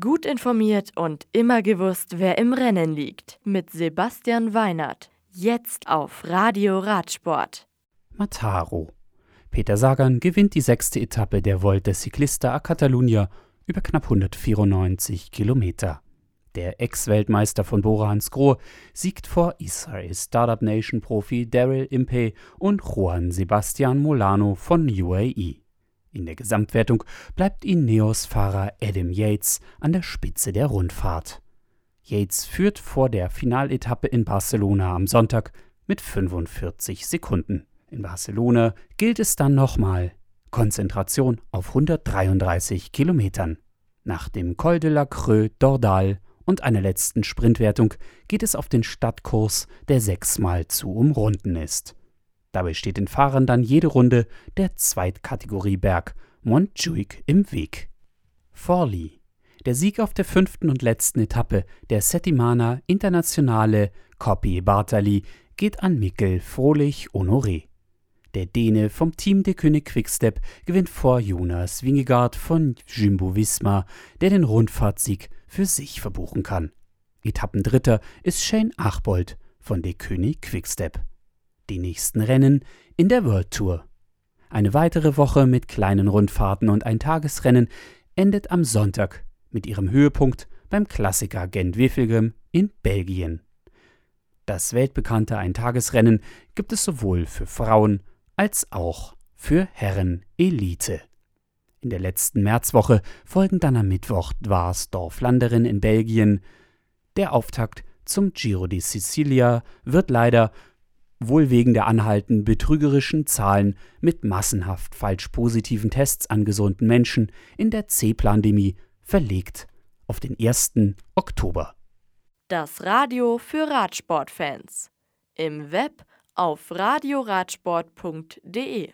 Gut informiert und immer gewusst, wer im Rennen liegt. Mit Sebastian Weinert. Jetzt auf Radio Radsport. Mataro. Peter Sagan gewinnt die sechste Etappe der Volta Ciclista a Catalunya über knapp 194 Kilometer. Der Ex-Weltmeister von Bora Hansgrohe siegt vor Israel Startup Nation Profi Daryl Impey und Juan Sebastian Molano von UAE. In der Gesamtwertung bleibt Ineos-Fahrer Adam Yates an der Spitze der Rundfahrt. Yates führt vor der Finaletappe in Barcelona am Sonntag mit 45 Sekunden. In Barcelona gilt es dann nochmal Konzentration auf 133 Kilometern. Nach dem Col de la Creux d'Ordal und einer letzten Sprintwertung geht es auf den Stadtkurs, der sechsmal zu umrunden ist. Dabei steht den Fahrern dann jede Runde der Zweitkategorieberg Montjuic im Weg. Forli. Der Sieg auf der fünften und letzten Etappe der Settimana Internationale Coppi Bartali geht an Mikkel Frohlich Honoré. Der Däne vom Team der König Quickstep gewinnt vor Jonas Wingegaard von Jumbo Visma, der den Rundfahrtsieg für sich verbuchen kann. Etappendritter ist Shane Achbold von der König Quickstep die nächsten Rennen in der World Tour. Eine weitere Woche mit kleinen Rundfahrten und ein Tagesrennen endet am Sonntag mit ihrem Höhepunkt beim Klassiker Gent-Wevelgem in Belgien. Das weltbekannte Eintagesrennen gibt es sowohl für Frauen als auch für Herren Elite. In der letzten Märzwoche folgen dann am Mittwoch Dwars-Dorflanderin in Belgien. Der Auftakt zum Giro di Sicilia wird leider wohl wegen der anhaltenden betrügerischen Zahlen mit massenhaft falsch positiven Tests an gesunden Menschen in der C-Plandemie verlegt auf den 1. Oktober. Das Radio für Radsportfans. Im Web auf radioradsport.de